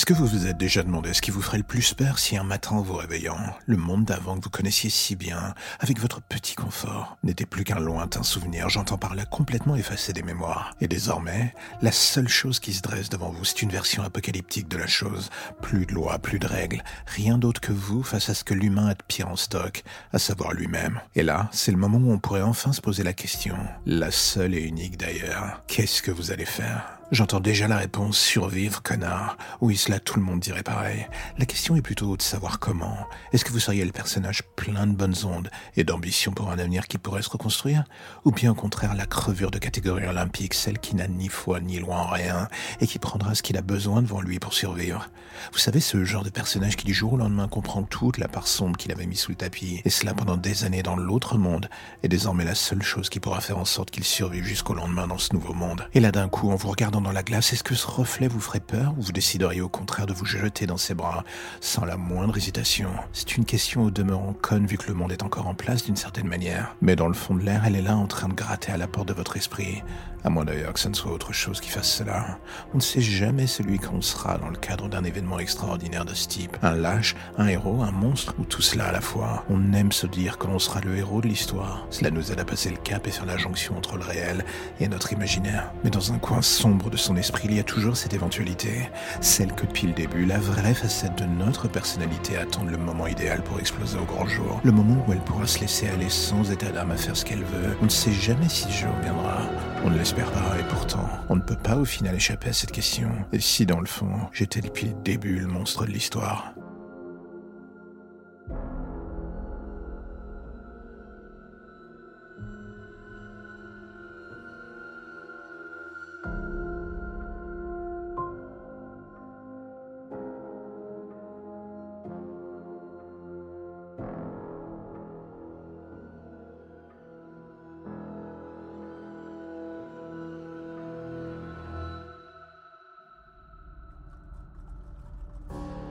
Est-ce que vous vous êtes déjà demandé ce qui vous ferait le plus peur si un matin en vous réveillant, le monde d'avant que vous connaissiez si bien, avec votre petit confort, n'était plus qu'un lointain souvenir, j'entends par là complètement effacé des mémoires. Et désormais, la seule chose qui se dresse devant vous, c'est une version apocalyptique de la chose. Plus de lois, plus de règles, rien d'autre que vous face à ce que l'humain a de pire en stock, à savoir lui-même. Et là, c'est le moment où on pourrait enfin se poser la question, la seule et unique d'ailleurs, qu'est-ce que vous allez faire? J'entends déjà la réponse survivre, connard. Oui, cela tout le monde dirait pareil. La question est plutôt de savoir comment. Est-ce que vous seriez le personnage plein de bonnes ondes et d'ambition pour un avenir qui pourrait se reconstruire? Ou bien au contraire la crevure de catégorie olympique, celle qui n'a ni foi ni loi en rien et qui prendra ce qu'il a besoin devant lui pour survivre? Vous savez, ce genre de personnage qui du jour au lendemain comprend toute la part sombre qu'il avait mis sous le tapis, et cela pendant des années dans l'autre monde, est désormais la seule chose qui pourra faire en sorte qu'il survive jusqu'au lendemain dans ce nouveau monde. Et là d'un coup, en vous regardant dans la glace, est-ce que ce reflet vous ferait peur ou vous décideriez au contraire de vous jeter dans ses bras sans la moindre hésitation? C'est une question au demeurant conne vu que le monde est encore en place d'une certaine manière. Mais dans le fond de l'air, elle est là en train de gratter à la porte de votre esprit. À moins d'ailleurs que ce ne soit autre chose qui fasse cela. On ne sait jamais celui qu'on sera dans le cadre d'un événement extraordinaire de ce type. Un lâche, un héros, un monstre, ou tout cela à la fois. On aime se dire que l'on sera le héros de l'histoire. Cela nous aide à passer le cap et faire la jonction entre le réel et notre imaginaire. Mais dans un coin sombre de son esprit, il y a toujours cette éventualité. Celle que depuis le début, la vraie facette de notre personnalité attend le moment idéal pour exploser au grand jour. Le moment où elle pourra se laisser aller sans état d'âme à faire ce qu'elle veut. On ne sait jamais si ce jour viendra. On ne l'espère pas, et pourtant, on ne peut pas au final échapper à cette question. Et si dans le fond, j'étais depuis le début le monstre de l'histoire?